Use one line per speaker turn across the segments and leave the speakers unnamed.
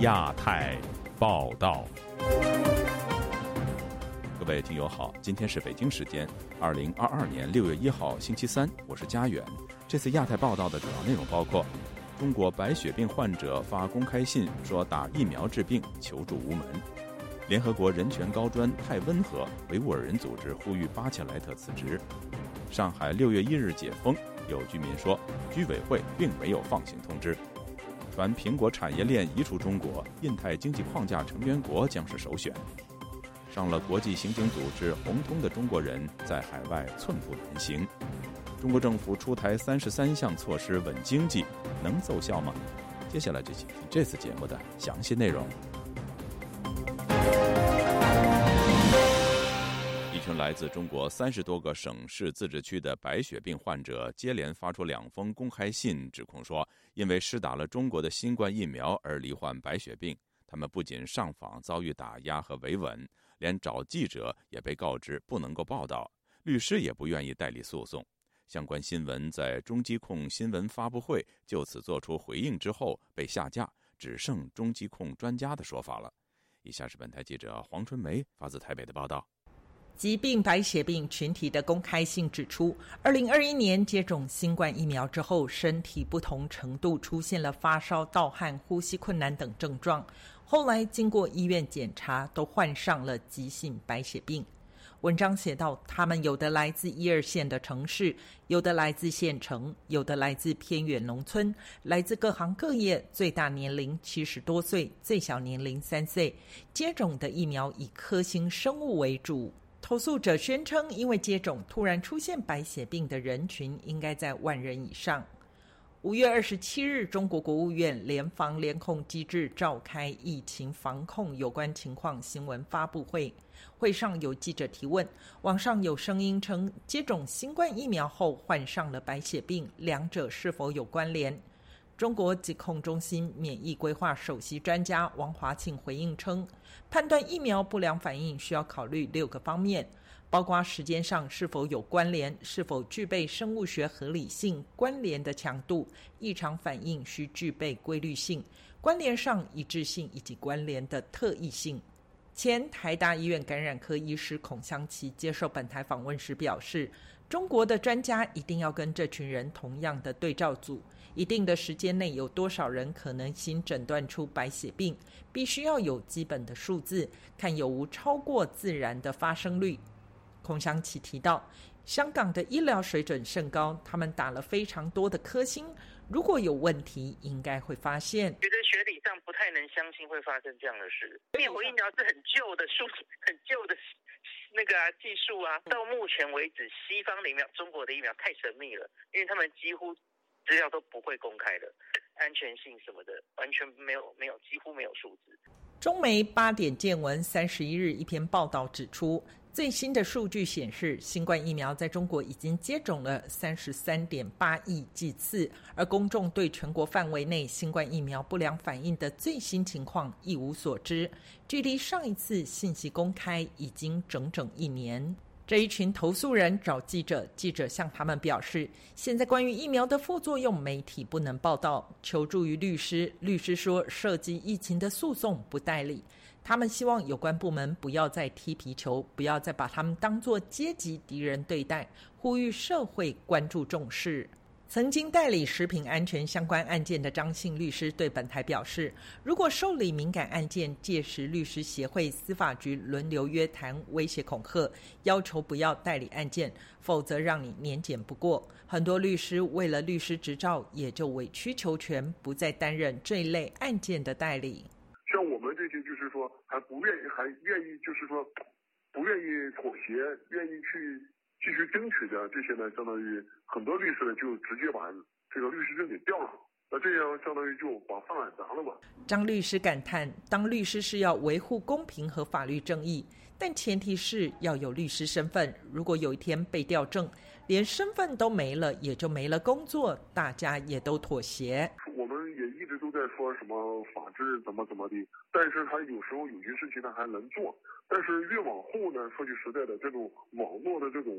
亚太报道，各位听友好，今天是北京时间二零二二年六月一号星期三，我是佳远。这次亚太报道的主要内容包括：中国白血病患者发公开信说打疫苗治病求助无门；联合国人权高专太温和，维吾尔人组织呼吁巴切莱特辞职；上海六月一日解封，有居民说居委会并没有放行通知。凡苹果产业链移出中国，印太经济框架成员国将是首选。上了国际刑警组织红通的中国人在海外寸步难行。中国政府出台三十三项措施稳经济，能奏效吗？接下来就请听这次节目的详细内容。来自中国三十多个省市自治区的白血病患者接连发出两封公开信，指控说，因为施打了中国的新冠疫苗而罹患白血病。他们不仅上访遭遇打压和维稳，连找记者也被告知不能够报道，律师也不愿意代理诉讼。相关新闻在中疾控新闻发布会就此做出回应之后被下架，只剩中疾控专家的说法了。以下是本台记者黄春梅发自台北的报道。
疾病白血病群体的公开信指出，二零二一年接种新冠疫苗之后，身体不同程度出现了发烧、盗汗、呼吸困难等症状。后来经过医院检查，都患上了急性白血病。文章写道，他们有的来自一二线的城市，有的来自县城，有的来自偏远农村，来自各行各业，最大年龄七十多岁，最小年龄三岁。接种的疫苗以科兴生物为主。投诉者宣称，因为接种突然出现白血病的人群应该在万人以上。五月二十七日，中国国务院联防联控机制召开疫情防控有关情况新闻发布会，会上有记者提问：网上有声音称接种新冠疫苗后患上了白血病，两者是否有关联？中国疾控中心免疫规划首席专家王华庆回应称，判断疫苗不良反应需要考虑六个方面，包括时间上是否有关联、是否具备生物学合理性、关联的强度、异常反应需具备规律性、关联上一致性以及关联的特异性。前台大医院感染科医师孔祥琪接受本台访问时表示，中国的专家一定要跟这群人同样的对照组。一定的时间内有多少人可能新诊断出白血病，必须要有基本的数字，看有无超过自然的发生率。孔祥启提到，香港的医疗水准甚高，他们打了非常多的科兴，如果有问题，应该会发现。
觉得学理上不太能相信会发生这样的事。灭活疫苗是很旧的术，很旧的 那个技术啊。到目前为止，西方的疫苗、中国的疫苗太神秘了，因为他们几乎。资料都不会公开的，安全性什么的完全没有，没有几乎没有数字。
中媒八点见闻三十一日一篇报道指出，最新的数据显示，新冠疫苗在中国已经接种了三十三点八亿剂次，而公众对全国范围内新冠疫苗不良反应的最新情况一无所知，距离上一次信息公开已经整整一年。这一群投诉人找记者，记者向他们表示，现在关于疫苗的副作用，媒体不能报道，求助于律师。律师说，涉及疫情的诉讼不代理，他们希望有关部门不要再踢皮球，不要再把他们当作阶级敌人对待，呼吁社会关注重视。曾经代理食品安全相关案件的张姓律师对本台表示，如果受理敏感案件，届时律师协会、司法局轮流约谈、威胁恐吓，要求不要代理案件，否则让你年检不过。很多律师为了律师执照，也就委曲求全，不再担任这一类案件的代理。
像我们这些，就是说还不愿意，还愿意，就是说不愿意妥协，愿意去。继续争取的这些呢，相当于很多律师呢就直接把这个律师证给掉了，那这样相当于就把饭碗砸了吧。
张律师感叹：当律师是要维护公平和法律正义，但前提是要有律师身份。如果有一天被调证，连身份都没了，也就没了工作，大家也都妥协。
我们也一直都在说什么法治怎么怎么的，但是他有时候有些事情他还能做。但是越往后呢，说句实在的，这种网络的这种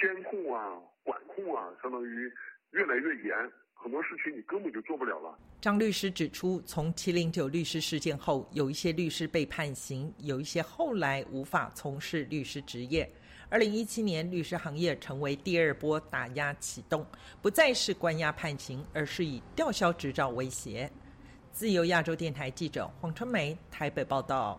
监控啊、管控啊，相当于越来越严，很多事情你根本就做不了了。
张律师指出，从七零九律师事件后，有一些律师被判刑，有一些后来无法从事律师职业。二零一七年，律师行业成为第二波打压启动，不再是关押判刑，而是以吊销执照威胁。自由亚洲电台记者黄春梅台北报道。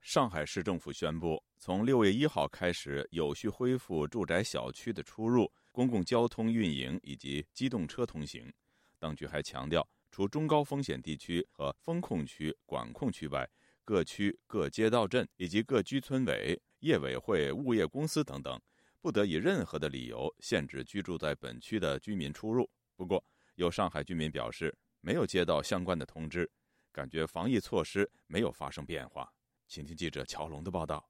上海市政府宣布，从六月一号开始，有序恢复住宅小区的出入、公共交通运营以及机动车通行。当局还强调，除中高风险地区和风控区、管控区外，各区、各街道镇以及各居村委、业委会、物业公司等等，不得以任何的理由限制居住在本区的居民出入。不过，有上海居民表示。没有接到相关的通知，感觉防疫措施没有发生变化。请听记者乔龙的报道。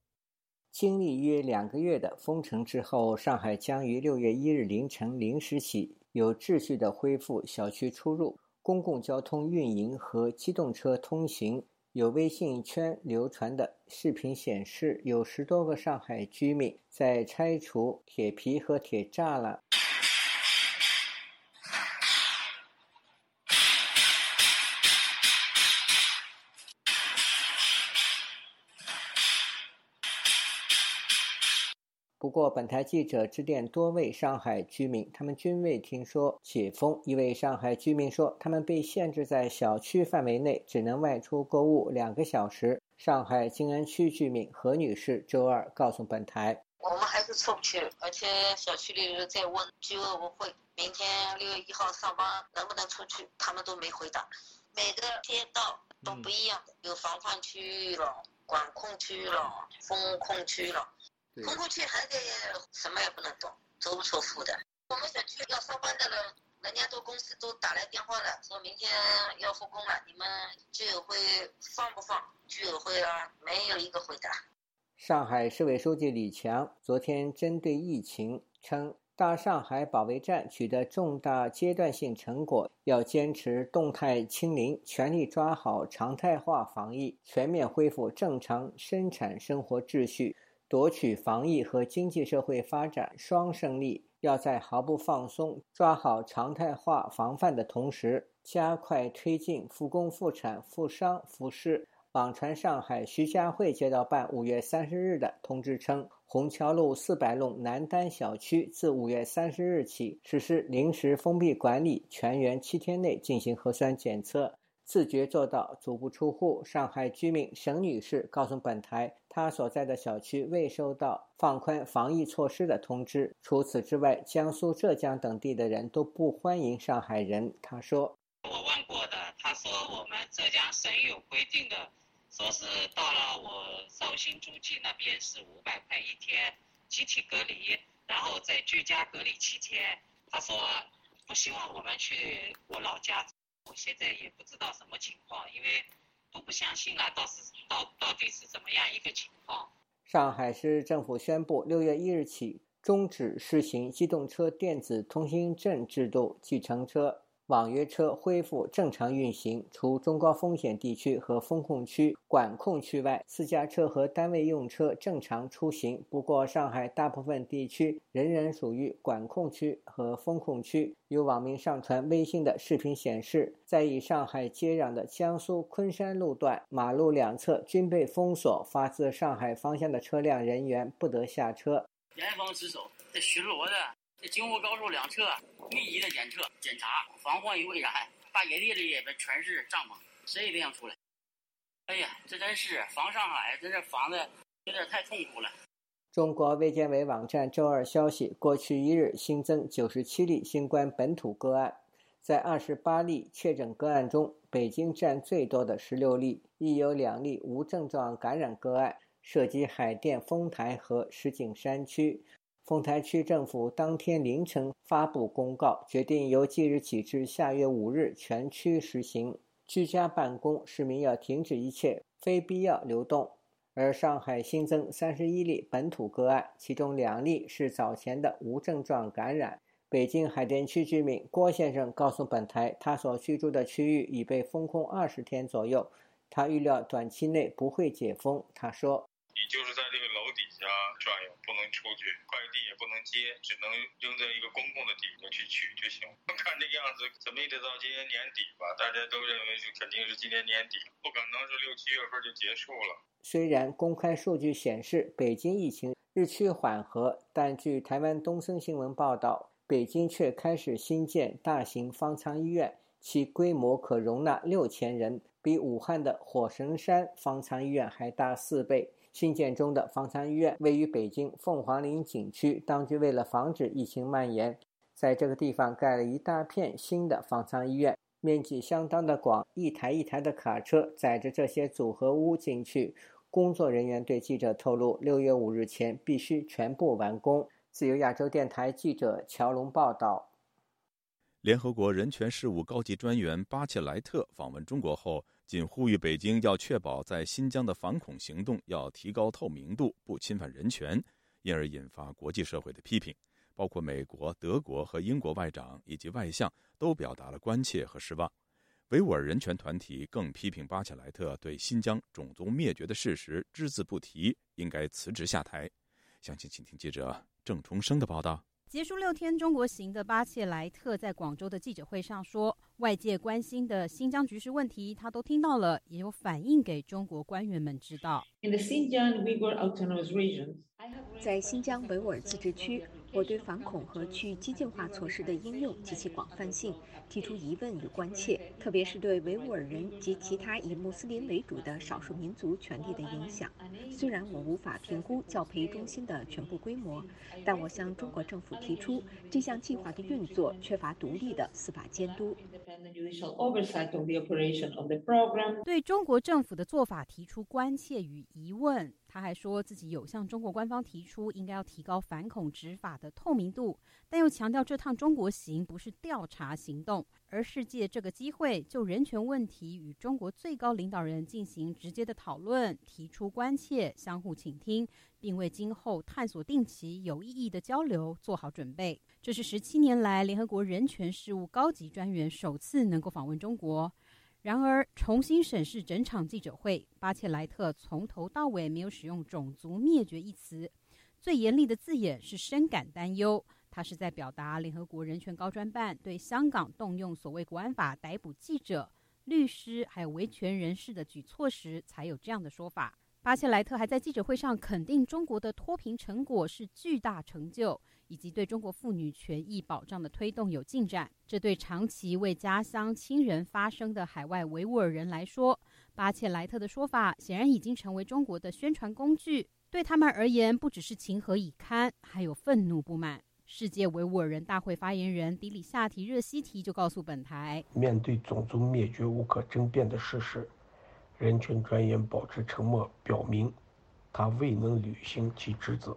经历约两个月的封城之后，上海将于六月一日凌晨零时起有秩序的恢复小区出入、公共交通运营和机动车通行。有微信圈流传的视频显示，有十多个上海居民在拆除铁皮和铁栅栏。不过，本台记者致电多位上海居民，他们均未听说解封。一位上海居民说，他们被限制在小区范围内，只能外出购物两个小时。上海静安区居民何女士周二告诉本台：“
我们还是出不去，而且小区里在问居委会，明天六月一号上班能不能出去，他们都没回答。每个街道都不一样，有防范区域了、管控区域了、封控区了。”通过去还得什么也不能动，足不出户的。我们小区要上班的人，人家都公司都打来电话了，说明天要复工了，你们居委会放不放？居委会啊，没有一个回答。
上海市委书记李强昨天针对疫情称，大上海保卫战取得重大阶段性成果，要坚持动态清零，全力抓好常态化防疫，全面恢复正常生产生活秩序。夺取防疫和经济社会发展双胜利，要在毫不放松、抓好常态化防范的同时，加快推进复工复产、复商复市。网传上海徐家汇街道办五月三十日的通知称，虹桥路四百弄南丹小区自五月三十日起实施临时封闭管理，全员七天内进行核酸检测。自觉做到足不出户。上海居民沈女士告诉本台，他所在的小区未收到放宽防疫措施的通知。除此之外，江苏、浙江等地的人都不欢迎上海人。他说：“
我问过的，他说我们浙江省有规定的，说是到了我绍兴诸暨那边是五百块一天集体隔离，然后再居家隔离七天。他说不希望我们去我老家。”我现在也不知道什么情况，因为我不相信了，到是到到底是怎么样一个情况？
上海市政府宣布，六月一日起终止试行机动车电子通行证制度，计程车。网约车恢复正常运行，除中高风险地区和风控区、管控区外，私家车和单位用车正常出行。不过，上海大部分地区仍然属于管控区和风控区。有网民上传微信的视频显示，在与上海接壤的江苏昆山路段，马路两侧均被封锁，发自上海方向的车辆人员不得下车。
严防死守，在巡逻的。这京沪高速两侧密集的检测检查，防患于未然。大野地里边全是帐篷，谁也别想出来。哎呀，这真是防上海，真是防的有点太痛苦了。
中国卫健委网站周二消息，过去一日新增九十七例新冠本土个案，在二十八例确诊个案中，北京占最多的十六例，亦有两例无症状感染个案，涉及海淀丰台和石景山区。丰台区政府当天凌晨发布公告，决定由即日起至下月五日全区实行居家办公，市民要停止一切非必要流动。而上海新增三十一例本土个案，其中两例是早前的无症状感染。北京海淀区居民郭先生告诉本台，他所居住的区域已被封控二十天左右，他预料短期内不会解封。他说。
你就是在这个楼底下转悠，不能出去，快递也不能接，只能扔在一个公共的地方去取就行。看这个样子，怎么也得到今年年底吧？大家都认为就肯定是今年年底，不可能是六七月份就结束了。
虽然公开数据显示北京疫情日趋缓和，但据台湾东森新闻报道，北京却开始新建大型方舱医院，其规模可容纳六千人，比武汉的火神山方舱医院还大四倍。新建中的方舱医院位于北京凤凰岭景区，当局为了防止疫情蔓延，在这个地方盖了一大片新的方舱医院，面积相当的广，一台一台的卡车载着这些组合屋进去。工作人员对记者透露，六月五日前必须全部完工。自由亚洲电台记者乔龙报道。
联合国人权事务高级专员巴切莱特访问中国后。仅呼吁北京要确保在新疆的反恐行动要提高透明度，不侵犯人权，因而引发国际社会的批评。包括美国、德国和英国外长以及外相都表达了关切和失望。维吾尔人权团体更批评巴切莱特对新疆种族灭绝的事实只字不提，应该辞职下台。详情，请听记者郑重生的报道。
结束六天中国行的巴切莱特在广州的记者会上说：“外界关心的新疆局势问题，他都听到了，也有反映给中国官员们知道。”
在新疆维吾尔自治区。我对反恐和去激进化措施的应用及其广泛性提出疑问与关切，特别是对维吾尔人及其他以穆斯林为主的少数民族权利的影响。虽然我无法评估教培中心的全部规模，但我向中国政府提出，这项计划的运作缺乏独立的司法监督。
对中国政府的做法提出关切与疑问。他还说自己有向中国官方提出应该要提高反恐执法的透明度，但又强调这趟中国行不是调查行动，而是借这个机会就人权问题与中国最高领导人进行直接的讨论，提出关切，相互倾听，并为今后探索定期有意义的交流做好准备。这是十七年来联合国人权事务高级专员首次能够访问中国。然而，重新审视整场记者会，巴切莱特从头到尾没有使用“种族灭绝”一词，最严厉的字眼是“深感担忧”。他是在表达联合国人权高专办对香港动用所谓国安法逮捕记者、律师还有维权人士的举措时，才有这样的说法。巴切莱特还在记者会上肯定中国的脱贫成果是巨大成就。以及对中国妇女权益保障的推动有进展，这对长期为家乡亲人发声的海外维吾尔人来说，巴切莱特的说法显然已经成为中国的宣传工具。对他们而言，不只是情何以堪，还有愤怒不满。世界维吾尔人大会发言人迪里夏提热西提就告诉本台：“
面对种族灭绝无可争辩的事实，人权专员保持沉默，表明他未能履行其职责。”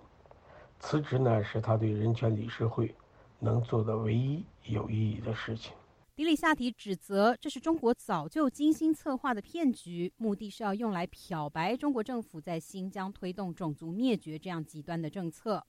辞职呢，是他对人权理事会能做的唯一有意义的事情。
迪里夏提指责这是中国早就精心策划的骗局，目的是要用来漂白中国政府在新疆推动种族灭绝这样极端的政策。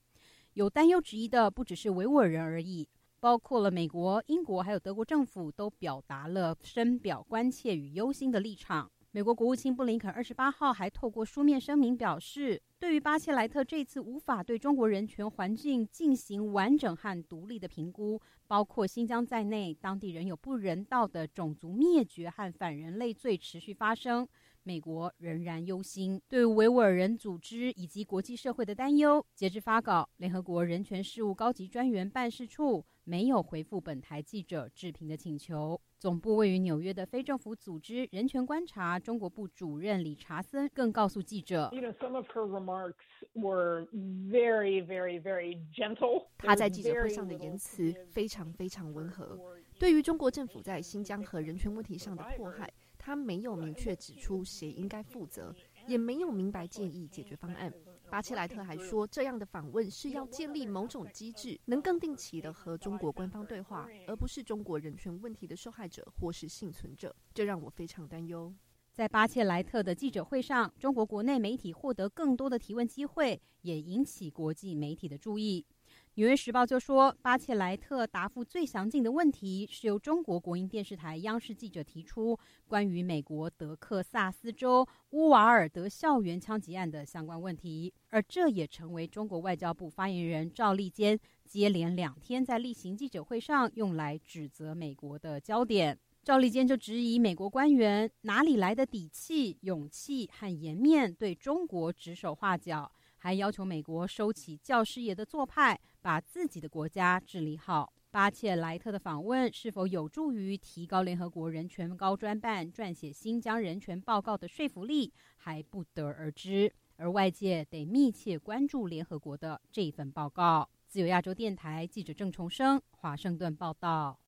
有担忧质疑的不只是维吾尔人而已，包括了美国、英国还有德国政府都表达了深表关切与忧心的立场。美国国务卿布林肯二十八号还透过书面声明表示，对于巴切莱特这次无法对中国人权环境进行完整和独立的评估，包括新疆在内，当地仍有不人道的种族灭绝和反人类罪持续发生。美国仍然忧心，对维吾尔人组织以及国际社会的担忧。截至发稿，联合国人权事务高级专员办事处没有回复本台记者置评的请求。总部位于纽约的非政府组织人权观察中国部主任理查森更告诉记者：“
他在记者会上的言辞非常非常温和，对于中国政府在新疆和人权问题上的迫害。”他没有明确指出谁应该负责，也没有明白建议解决方案。巴切莱特还说，这样的访问是要建立某种机制，能更定期的和中国官方对话，而不是中国人权问题的受害者或是幸存者。这让我非常担忧。
在巴切莱特的记者会上，中国国内媒体获得更多的提问机会，也引起国际媒体的注意。纽约时报就说，巴切莱特答复最详尽的问题是由中国国营电视台央视记者提出关于美国德克萨斯州乌瓦尔德校园枪击案的相关问题，而这也成为中国外交部发言人赵立坚接连两天在例行记者会上用来指责美国的焦点。赵立坚就质疑美国官员哪里来的底气、勇气和颜面对中国指手画脚。还要求美国收起教师爷的做派，把自己的国家治理好。巴切莱特的访问是否有助于提高联合国人权高专办撰写新疆人权报告的说服力，还不得而知。而外界得密切关注联合国的这份报告。自由亚洲电台记者郑重生，华盛顿报道。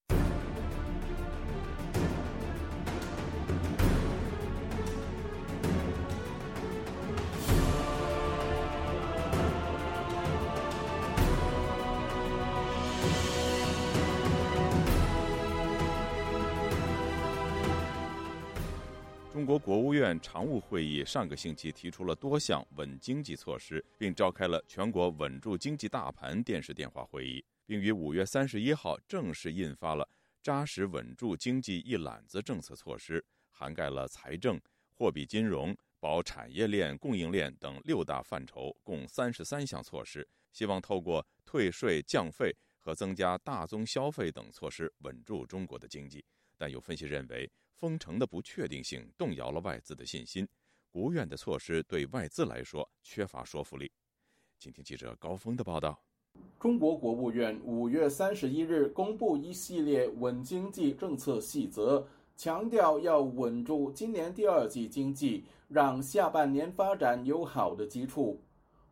中国国务院常务会议上个星期提出了多项稳经济措施，并召开了全国稳住经济大盘电视电话会议，并于五月三十一号正式印发了扎实稳住经济一揽子政策措施，涵盖了财政、货币金融、保产业链、供应链等六大范畴，共三十三项措施，希望透过退税降费和增加大宗消费等措施稳住中国的经济。但有分析认为，封城的不确定性动摇了外资的信心，国务院的措施对外资来说缺乏说服力。请听记者高峰的报道。
中国国务院五月三十一日公布一系列稳经济政策细则，强调要稳住今年第二季经济，让下半年发展有好的基础。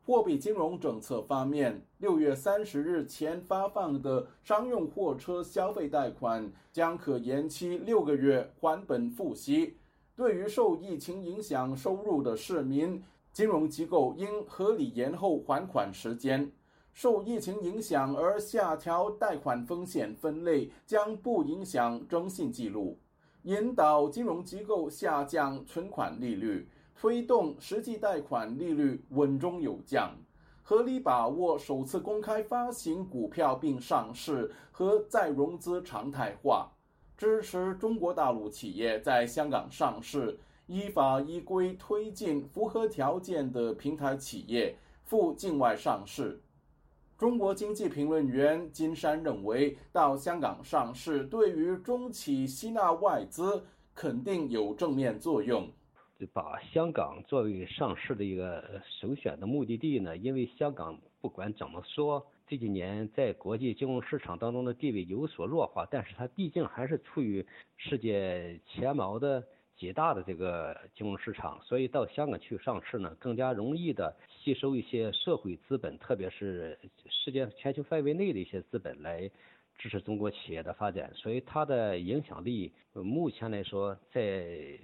货币金融政策方面，六月三十日前发放的商用货车消费贷款将可延期六个月还本付息。对于受疫情影响收入的市民，金融机构应合理延后还款时间。受疫情影响而下调贷款风险分类将不影响征信记录，引导金融机构下降存款利率。推动实际贷款利率稳中有降，合理把握首次公开发行股票并上市和再融资常态化，支持中国大陆企业在香港上市，依法依规推进符合条件的平台企业赴境外上市。中国经济评论员金山认为，到香港上市对于中企吸纳外资肯定有正面作用。
把香港作为上市的一个首选的目的地呢？因为香港不管怎么说，这几年在国际金融市场当中的地位有所弱化，但是它毕竟还是处于世界前茅的几大的这个金融市场，所以到香港去上市呢，更加容易的吸收一些社会资本，特别是世界全球范围内的一些资本来支持中国企业的发展，所以它的影响力目前来说在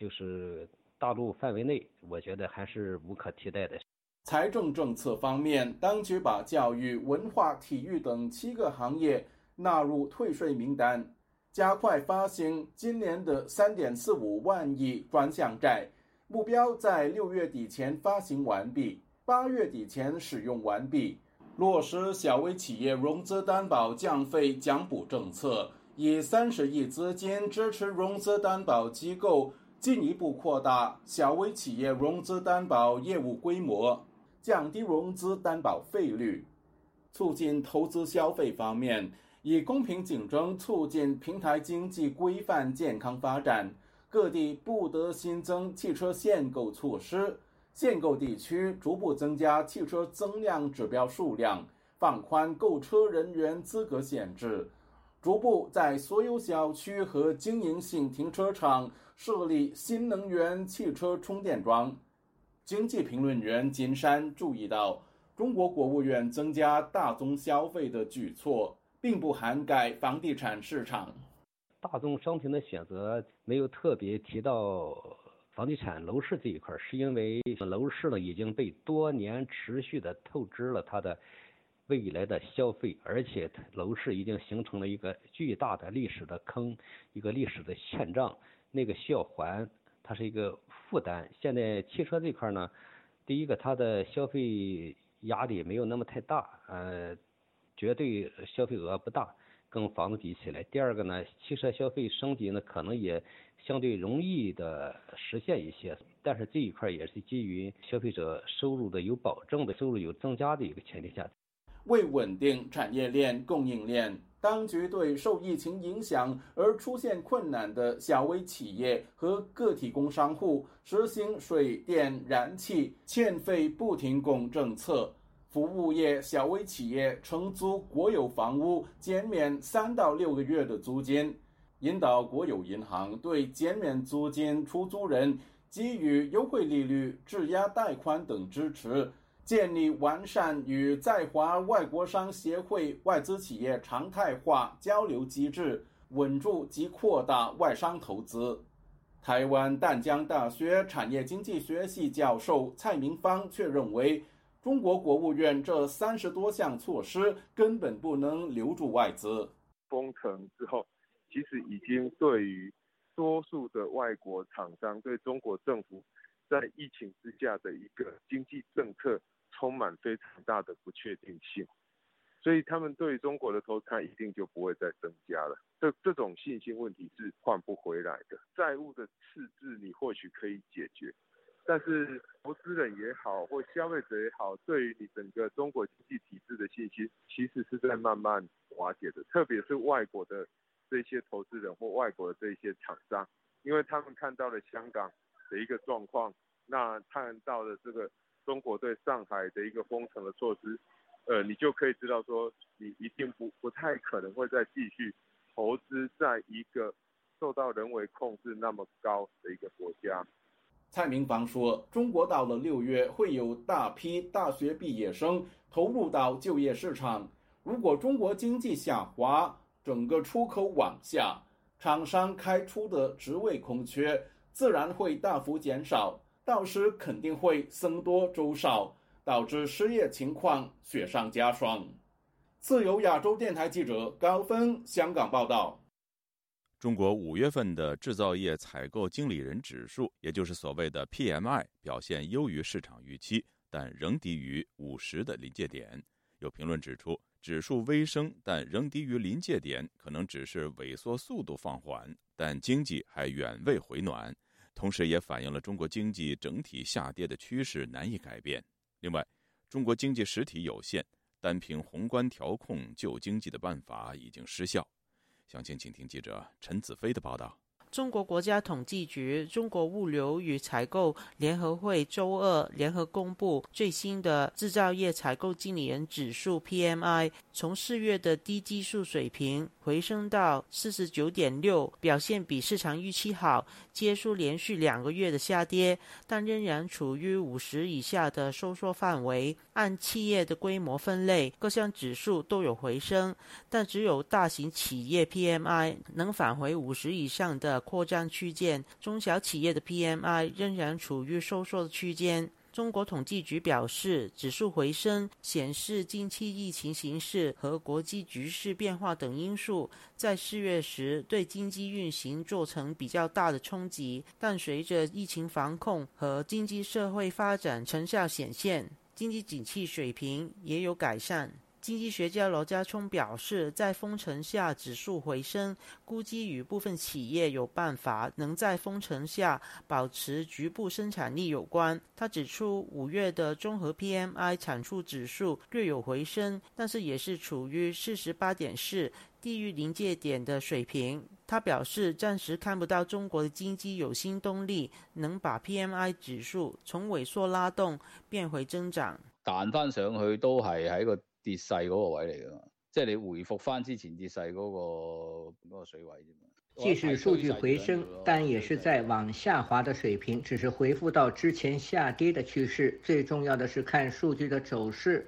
就是。大陆范围内，我觉得还是无可替代的。
财政政策方面，当局把教育、文化、体育等七个行业纳入退税名单，加快发行今年的三点四五万亿专项债，目标在六月底前发行完毕，八月底前使用完毕。落实小微企业融资担保降费奖补政策，以三十亿资金支持融资担保机构。进一步扩大小微企业融资担保业务规模，降低融资担保费率，促进投资消费方面，以公平竞争促进平台经济规范健康发展。各地不得新增汽车限购措施，限购地区逐步增加汽车增量指标数量，放宽购车人员资格限制。逐步在所有小区和经营性停车场设立新能源汽车充电桩。经济评论员金山注意到，中国国务院增加大宗消费的举措，并不涵盖房地产市场。
大宗商品的选择没有特别提到房地产楼市这一块，是因为楼市呢已经被多年持续的透支了它的。未来的消费，而且楼市已经形成了一个巨大的历史的坑，一个历史的欠账，那个需要还，它是一个负担。现在汽车这块呢，第一个它的消费压力没有那么太大，呃，绝对消费额不大，跟房子比起来。第二个呢，汽车消费升级呢，可能也相对容易的实现一些。但是这一块也是基于消费者收入的有保证的，收入有增加的一个前提下。
为稳定产业链、供应链，当局对受疫情影响而出现困难的小微企业和个体工商户实行水电燃气欠费不停供政策。服务业小微企业承租国有房屋减免三到六个月的租金，引导国有银行对减免租金出租人给予优惠利率、质押贷款等支持。建立完善与在华外国商协会外资企业常态化交流机制，稳住及扩大外商投资。台湾淡江大学产业经济学系教授蔡明芳却认为，中国国务院这三十多项措施根本不能留住外资。
封城之后，其实已经对于多数的外国厂商对中国政府在疫情之下的一个经济政策。充满非常大的不确定性，所以他们对中国的投资一定就不会再增加了。这这种信心问题是换不回来的。债务的赤字你或许可以解决，但是投资人也好，或消费者也好，对于你整个中国经济体制的信心，其实是在慢慢瓦解的。特别是外国的这些投资人或外国的这些厂商，因为他们看到了香港的一个状况，那看到了这个。中国对上海的一个封城的措施，呃，你就可以知道说，你一定不不太可能会再继续投资在一个受到人为控制那么高的一个国家。
蔡明芳说，中国到了六月会有大批大学毕业生投入到就业市场。如果中国经济下滑，整个出口往下，厂商开出的职位空缺自然会大幅减少。到时肯定会僧多粥少，导致失业情况雪上加霜。自由亚洲电台记者高峰香港报道：
中国五月份的制造业采购经理人指数，也就是所谓的 PMI，表现优于市场预期，但仍低于五十的临界点。有评论指出，指数微升，但仍低于临界点，可能只是萎缩速度放缓，但经济还远未回暖。同时，也反映了中国经济整体下跌的趋势难以改变。另外，中国经济实体有限，单凭宏观调控救经济的办法已经失效。详情，请听记者陈子飞的报道。
中国国家统计局、中国物流与采购联合会周二联合公布最新的制造业采购经理人指数 （PMI），从四月的低基数水平回升到四十九点六，表现比市场预期好，结束连续两个月的下跌，但仍然处于五十以下的收缩范围。按企业的规模分类，各项指数都有回升，但只有大型企业 PMI 能返回五十以上的扩张区间，中小企业的 PMI 仍然处于收缩的区间。中国统计局表示，指数回升显示近期疫情形势和国际局势变化等因素在四月时对经济运行造成比较大的冲击，但随着疫情防控和经济社会发展成效显现。经济景气水平也有改善。经济学家罗家聪表示，在封城下指数回升，估计与部分企业有办法能在封城下保持局部生产力有关。他指出，五月的综合 PMI 产出指数略有回升，但是也是处于四十八点四。低于临界点的水平。他表示，暂时看不到中国的经济有新动力，能把 PMI 指数从萎缩拉动变回增长。
弹翻上去都系喺个跌勢嗰個位嚟㗎嘛，即係你回復翻之前跌勢嗰個嗰個水位啫嘛。
即使數據回升，但也是在往下滑的水平，只是回復到之前下跌的趨勢。最重要的是看數據的走勢。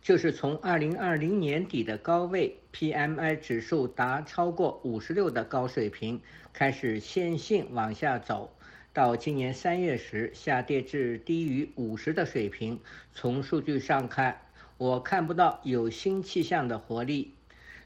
就是從二零二零年底的高位，PMI 指數達超過五十六的高水平，開始線性往下走，到今年三月時下跌至低於五十的水平。從數據上看，我看不到有新气象的活力。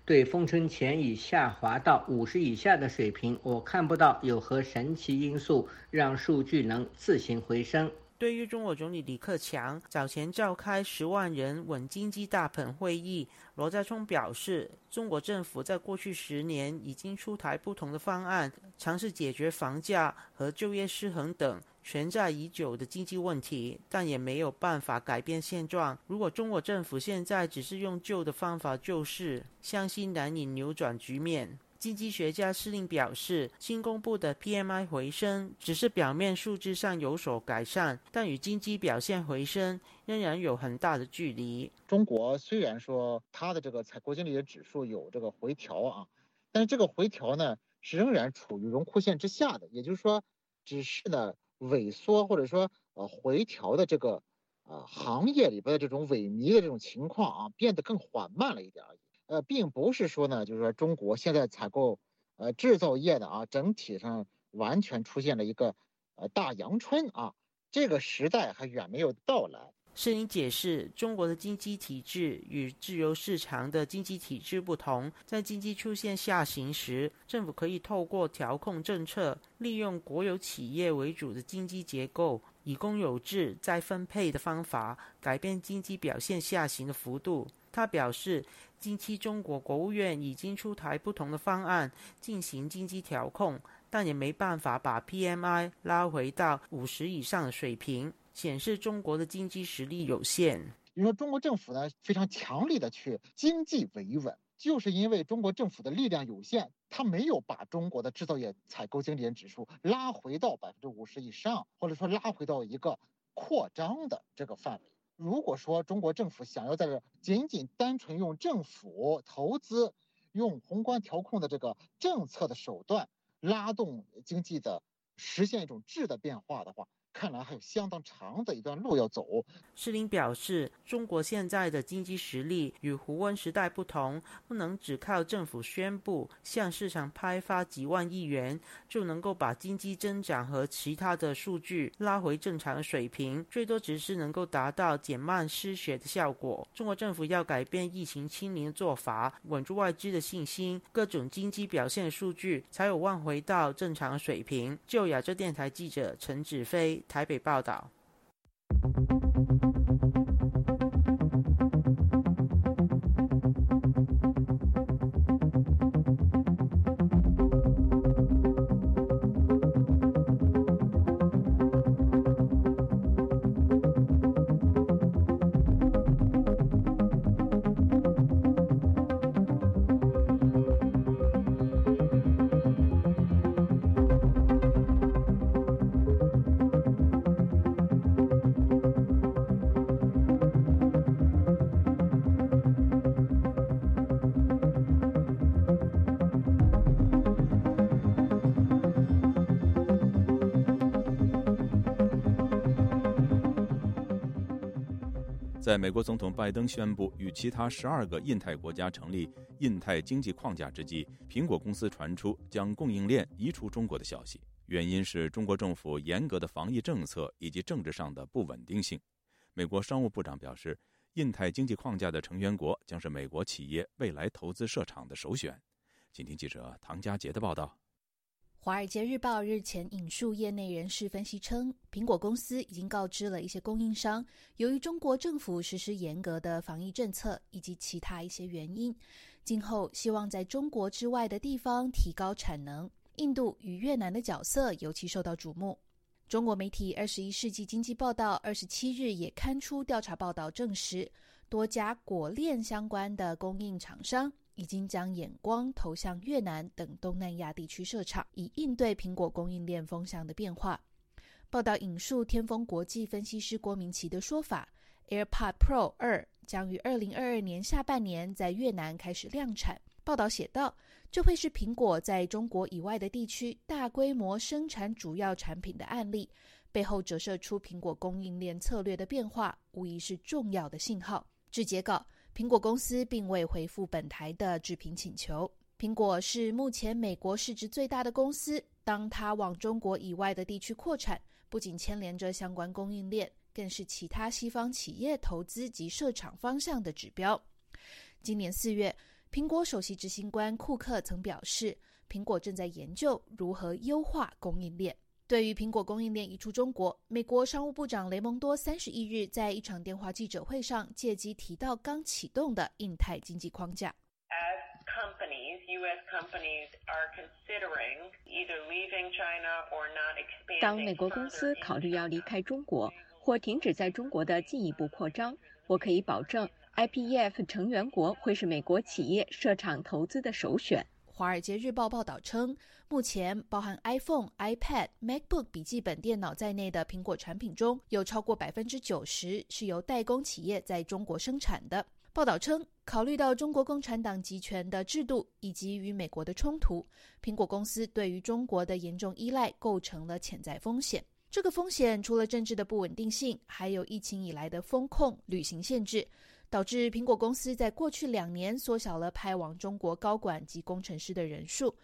对封城前已下滑到五十以下的水平，我看不到有何神奇因素让数据能自行回升。
对于中国总理李克强早前召开十万人稳经济大棚会议，罗家聪表示，中国政府在过去十年已经出台不同的方案，尝试解决房价和就业失衡等存在已久的经济问题，但也没有办法改变现状。如果中国政府现在只是用旧的方法救市，相信难以扭转局面。经济学家施令表示，新公布的 PMI 回升只是表面数字上有所改善，但与经济表现回升仍然有很大的距离。
中国虽然说它的这个采购经理的指数有这个回调啊，但是这个回调呢是仍然处于荣枯线之下的，也就是说，只是呢萎缩或者说呃回调的这个呃行业里边的这种萎靡的这种情况啊变得更缓慢了一点而已。呃，并不是说呢，就是说中国现在采购，呃，制造业的啊，整体上完全出现了一个呃大阳春啊，这个时代还远没有到来。
施林解释，中国的经济体制与自由市场的经济体制不同，在经济出现下行时，政府可以透过调控政策，利用国有企业为主的经济结构，以公有制再分配的方法，改变经济表现下行的幅度。他表示。近期，中国国务院已经出台不同的方案进行经济调控，但也没办法把 PMI 拉回到五十以上的水平，显示中国的经济实力有限。
你说中国政府呢非常强力的去经济维稳，就是因为中国政府的力量有限，他没有把中国的制造业采购经理人指数拉回到百分之五十以上，或者说拉回到一个扩张的这个范围。如果说中国政府想要在这仅仅单纯用政府投资、用宏观调控的这个政策的手段拉动经济的，实现一种质的变化的话，看来还有相当长的一段路要走。
施林表示，中国现在的经济实力与胡温时代不同，不能只靠政府宣布向市场派发几万亿元就能够把经济增长和其他的数据拉回正常水平，最多只是能够达到减慢失血的效果。中国政府要改变疫情清零的做法，稳住外资的信心，各种经济表现数据才有望回到正常水平。就亚洲电台记者陈子飞。台北报道。
在美国总统拜登宣布与其他十二个印太国家成立印太经济框架之际，苹果公司传出将供应链移出中国的消息，原因是中国政府严格的防疫政策以及政治上的不稳定性。美国商务部长表示，印太经济框架的成员国将是美国企业未来投资设厂的首选。请听记者唐佳杰的报道。
《华尔街日报》日前引述业内人士分析称，苹果公司已经告知了一些供应商，由于中国政府实施严格的防疫政策以及其他一些原因，今后希望在中国之外的地方提高产能。印度与越南的角色尤其受到瞩目。中国媒体《二十一世纪经济报道》二十七日也刊出调查报道，证实多家果链相关的供应厂商。已经将眼光投向越南等东南亚地区设厂，以应对苹果供应链风向的变化。报道引述天风国际分析师郭明奇的说法：“AirPod Pro 二将于二零二二年下半年在越南开始量产。”报道写道：“这会是苹果在中国以外的地区大规模生产主要产品的案例，背后折射出苹果供应链策略的变化，无疑是重要的信号。”至截稿。苹果公司并未回复本台的置评请求。苹果是目前美国市值最大的公司，当它往中国以外的地区扩产，不仅牵连着相关供应链，更是其他西方企业投资及设厂方向的指标。今年四月，苹果首席执行官库克曾表示，苹果正在研究如何优化供应链。对于苹果供应链移出中国，美国商务部长雷蒙多三十一日在一场电话记者会上借机提到刚启动的印太经济框架。
As companies, U.S. companies are considering either leaving China or not expanding.
当美国公司考虑要离开中国或停止在中国的进一步扩张，我可以保证，IPEF 成员国会是美国企业设厂投资的首选。
《华尔街日报》报道称，目前包含 iPhone、iPad、MacBook 笔记本电脑在内的苹果产品中，有超过百分之九十是由代工企业在中国生产的。报道称，考虑到中国共产党集权的制度以及与美国的冲突，苹果公司对于中国的严重依赖构成了潜在风险。这个风险除了政治的不稳定性，还有疫情以来的风控、旅行限制。导致苹果公司在过去两年缩小了派往中国高管及工程师的人数，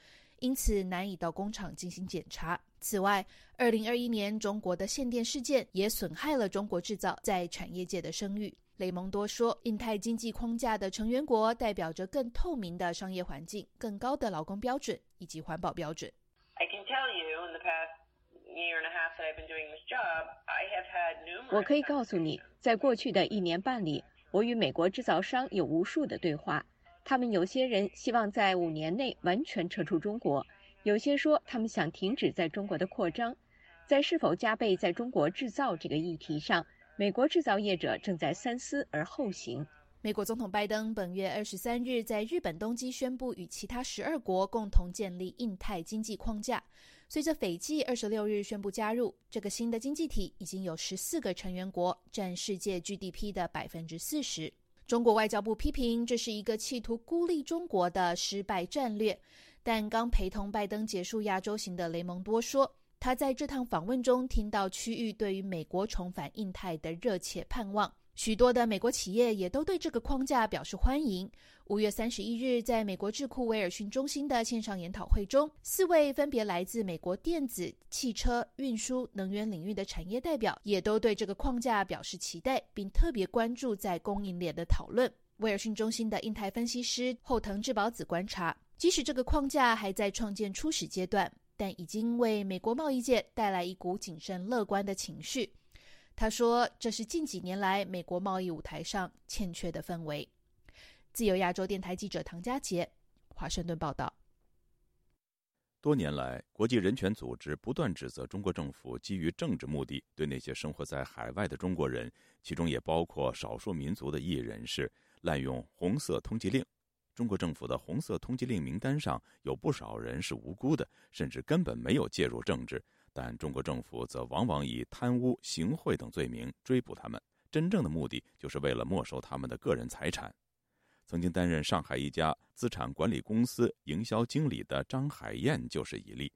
因此难以到工厂进行检查。此外，二零二一年中国的限电事件也损害了中国制造在产业界的声誉。雷蒙多说，印太经济框架的成员国代表着更透明的商业环境、更高的劳工标准以及环保标准。
我可以告诉你，在过去的一年半里。我与美国制造商有无数的对话，他们有些人希望在五年内完全撤出中国，有些说他们想停止在中国的扩张。在是否加倍在中国制造这个议题上，美国制造业者正在三思而后行。
美国总统拜登本月二十三日在日本东京宣布与其他十二国共同建立印太经济框架。随着斐济二十六日宣布加入这个新的经济体，已经有十四个成员国，占世界 GDP 的百分之四十。中国外交部批评这是一个企图孤立中国的失败战略。但刚陪同拜登结束亚洲行的雷蒙多说，他在这趟访问中听到区域对于美国重返印太的热切盼望。许多的美国企业也都对这个框架表示欢迎。五月三十一日，在美国智库威尔逊中心的线上研讨会中，四位分别来自美国电子、汽车、运输、能源领域的产业代表，也都对这个框架表示期待，并特别关注在供应链的讨论。威尔逊中心的印太分析师后藤志保子观察，即使这个框架还在创建初始阶段，但已经为美国贸易界带来一股谨慎乐观的情绪。他说：“这是近几年来美国贸易舞台上欠缺的氛围。”自由亚洲电台记者唐佳杰，华盛顿报道。
多年来，国际人权组织不断指责中国政府基于政治目的，对那些生活在海外的中国人，其中也包括少数民族的异人士，滥用红色通缉令。中国政府的红色通缉令名单上有不少人是无辜的，甚至根本没有介入政治。但中国政府则往往以贪污、行贿等罪名追捕他们，真正的目的就是为了没收他们的个人财产。曾经担任上海一家资产管理公司营销经理的张海燕就是一例。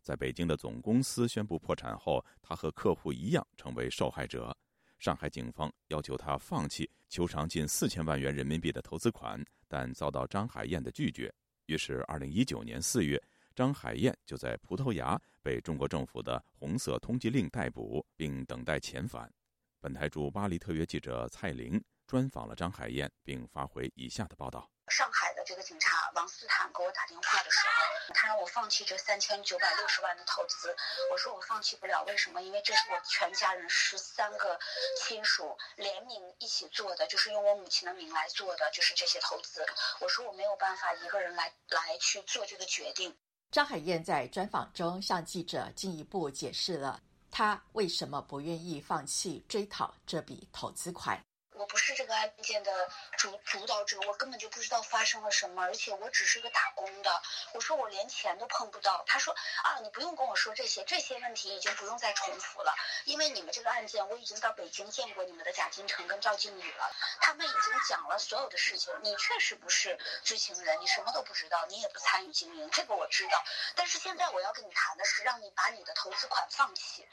在北京的总公司宣布破产后，他和客户一样成为受害者。上海警方要求他放弃求偿近四千万元人民币的投资款，但遭到张海燕的拒绝。于是，二零一九年四月。张海燕就在葡萄牙被中国政府的红色通缉令逮捕，并等待遣返。本台驻巴黎特约记者蔡玲专访了张海燕，并发回以下的报道：
上海的这个警察王斯坦给我打电话的时候，他让我放弃这三千九百六十万的投资。我说我放弃不了，为什么？因为这是我全家人十三个亲属联名一起做的，就是用我母亲的名来做的，就是这些投资。我说我没有办法一个人来来去做这个决定。
张海燕在专访中向记者进一步解释了她为什么不愿意放弃追讨这笔投资款。
我不是这个案件的主主导者，我根本就不知道发生了什么，而且我只是个打工的。我说我连钱都碰不到，他说啊，你不用跟我说这些，这些问题已经不用再重复了，因为你们这个案件我已经到北京见过你们的贾金成跟赵静宇了，他们已经讲了所有的事情。你确实不是知情人，你什么都不知道，你也不参与经营，这个我知道。但是现在我要跟你谈的是，让你把你的投资款放弃。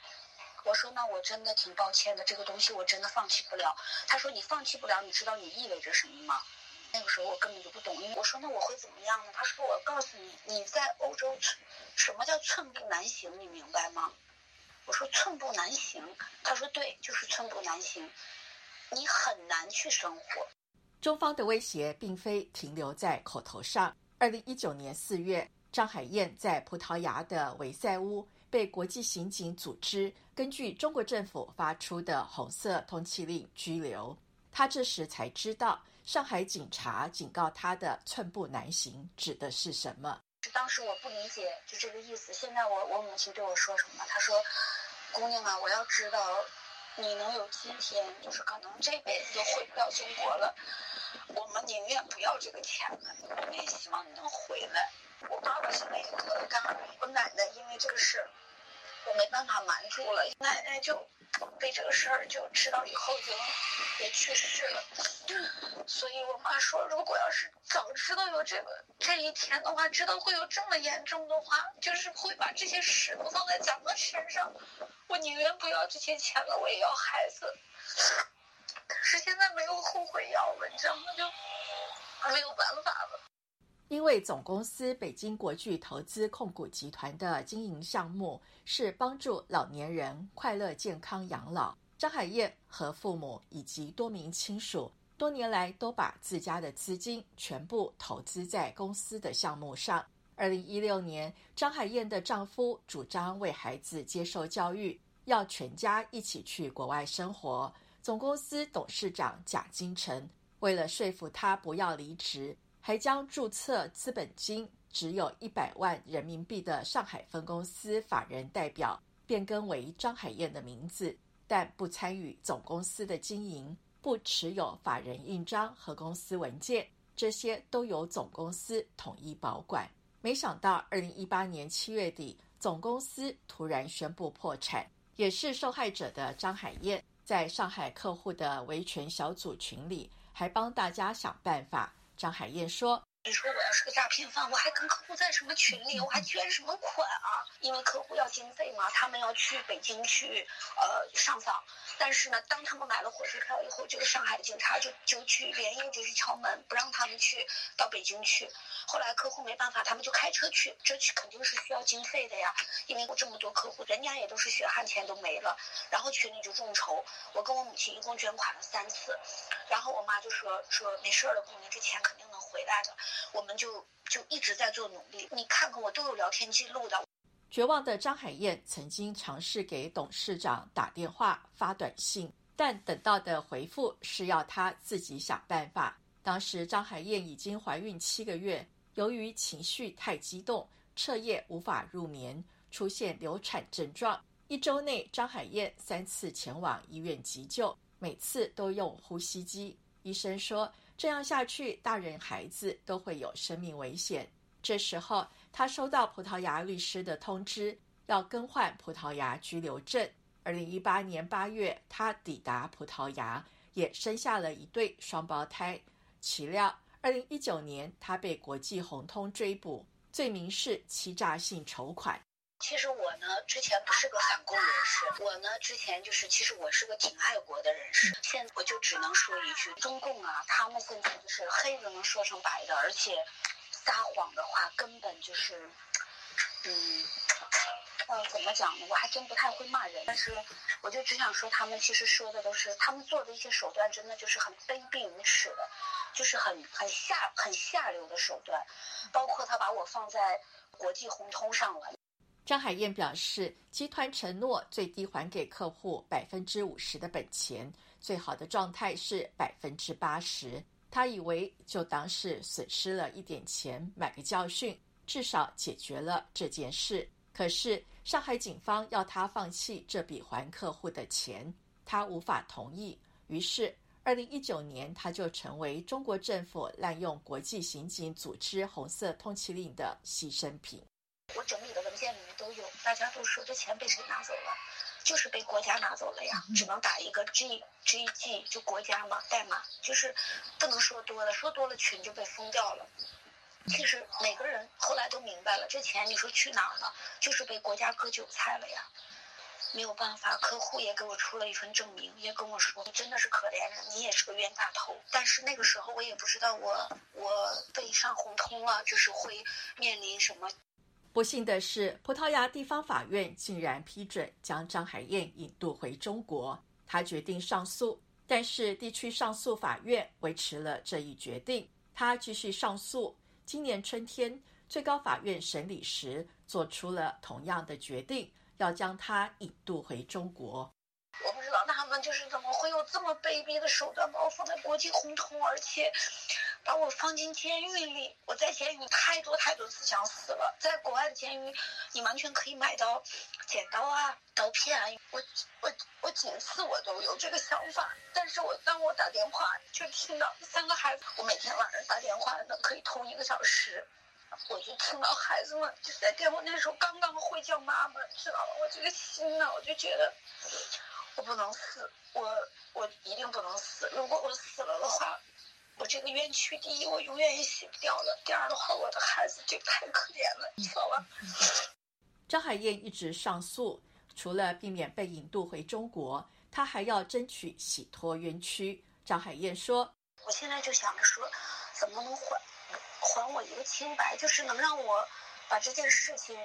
我说那我真的挺抱歉的，这个东西我真的放弃不了。他说你放弃不了，你知道你意味着什么吗？那个时候我根本就不懂，我说那我会怎么样呢？他说我告诉你，你在欧洲，什么叫寸步难行？你明白吗？我说寸步难行。他说对，就是寸步难行，你很难去生活。
中方的威胁并非停留在口头上。二零一九年四月，张海燕在葡萄牙的维塞乌。被国际刑警组织根据中国政府发出的红色通缉令拘留。他这时才知道，上海警察警告他的“寸步难行”指的是什么。
当时我不理解，就这个意思。现在我我母亲对我说什么？她说：“姑娘啊，我要知道你能有今天，就是可能这辈子都回不了中国了。我们宁愿不要这个钱了，我们也希望你能回来。”我爸爸现在也搁了干，我奶奶因为这个事，我没办法瞒住了，奶奶就被这个事儿就知道以后就也去世了。所以我妈说，如果要是早知道有这个这一天的话，知道会有这么严重的话，就是会把这些石头放在咱们身上。我宁愿不要这些钱了，我也要孩子。可是现在没有后悔药了，你知道吗？就没有办法了。
因为总公司北京国巨投资控股集团的经营项目是帮助老年人快乐健康养老，张海燕和父母以及多名亲属多年来都把自家的资金全部投资在公司的项目上。二零一六年，张海燕的丈夫主张为孩子接受教育，要全家一起去国外生活。总公司董事长贾金成为了说服他不要离职。还将注册资本金只有一百万人民币的上海分公司法人代表变更为张海燕的名字，但不参与总公司的经营，不持有法人印章和公司文件，这些都由总公司统一保管。没想到，二零一八年七月底，总公司突然宣布破产。也是受害者的张海燕，在上海客户的维权小组群里，还帮大家想办法。张海燕说。
你说我要是个诈骗犯，我还跟客户在什么群里，我还捐什么款啊？因为客户要经费嘛，他们要去北京去呃上访。但是呢，当他们买了火车票以后，这个上海的警察就就去连夜就去敲门，不让他们去到北京去。后来客户没办法，他们就开车去，这去肯定是需要经费的呀。因为我这么多客户，人家也都是血汗钱都没了。然后群里就众筹，我跟我母亲一共捐款了三次。然后我妈就说说没事了，过年，这钱肯定能回来的。我们就就一直在做努力，你看看我都有聊天记录的。
绝望的张海燕曾经尝试给董事长打电话、发短信，但等到的回复是要她自己想办法。当时张海燕已经怀孕七个月，由于情绪太激动，彻夜无法入眠，出现流产症状。一周内，张海燕三次前往医院急救，每次都用呼吸机。医生说。这样下去，大人孩子都会有生命危险。这时候，他收到葡萄牙律师的通知，要更换葡萄牙居留证。二零一八年八月，他抵达葡萄牙，也生下了一对双胞胎。岂料，二零一九年，他被国际红通追捕，罪名是欺诈性筹款。
其实我呢，之前不是个反共人士，我呢之前就是，其实我是个挺爱国的人士。现在我就只能说一句，中共啊，他们现在就是黑的能说成白的，而且撒谎的话根本就是，嗯，呃，怎么讲呢？我还真不太会骂人，但是我就只想说，他们其实说的都是，他们做的一些手段真的就是很卑鄙无耻的，就是很很下很下流的手段，包括他把我放在国际红通上了。
张海燕表示，集团承诺最低还给客户百分之五十的本钱，最好的状态是百分之八十。他以为就当是损失了一点钱，买个教训，至少解决了这件事。可是上海警方要他放弃这笔还客户的钱，他无法同意。于是，二零一九年他就成为中国政府滥用国际刑警组织红色通缉令的牺牲品。
我整理的文件里面都有，大家都说这钱被谁拿走了，就是被国家拿走了呀，只能打一个 G G G，就国家嘛，代码就是不能说多了，说多了群就被封掉了。其实每个人后来都明白了，这钱你说去哪儿了，就是被国家割韭菜了呀。没有办法，客户也给我出了一份证明，也跟我说你真的是可怜人，你也是个冤大头。但是那个时候我也不知道我我被上红通了，就是会面临什么。
不幸的是，葡萄牙地方法院竟然批准将张海燕引渡回中国。他决定上诉，但是地区上诉法院维持了这一决定。他继续上诉。今年春天，最高法院审理时做出了同样的决定，要将他引渡回中国。
我不知道他们就是怎么会有这么卑鄙的手段把我放在国际红通，而且把我放进监狱里。我在监狱太多太多次想死了，在国外的监狱，你完全可以买到剪刀啊、刀片啊。我我我几次我都有这个想法，但是我当我打电话就听到三个孩子，我每天晚上打电话能可以通一个小时，我就听到孩子们就在电话那时候刚刚会叫妈妈，知道吗？我这个心呢，我就觉得。我不能死，我我一定不能死。如果我死了的话，我这个冤屈，第一我永远也洗不掉了；第二的话，我的孩子就太可怜了，你知道吧？
张海燕一直上诉，除了避免被引渡回中国，她还要争取洗脱冤屈。张海燕说：“
我现在就想着说，怎么能还还我一个清白，就是能让我。”把这件事情，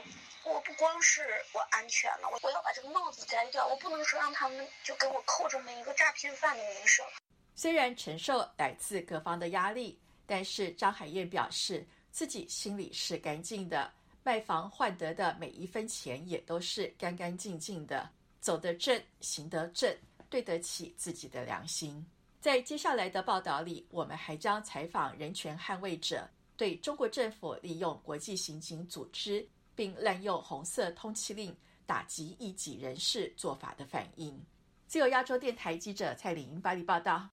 我不光是我安全了，我我要把这个帽子摘掉，我不能说让他们就给我扣这么一个诈骗犯的名声。
虽然承受来自各方的压力，但是张海燕表示自己心里是干净的，卖房换得的每一分钱也都是干干净净的，走得正，行得正，对得起自己的良心。在接下来的报道里，我们还将采访人权捍卫者。对中国政府利用国际刑警组织并滥用红色通缉令打击异己人士做法的反应。自由亚洲电台记者蔡玲巴黎报道。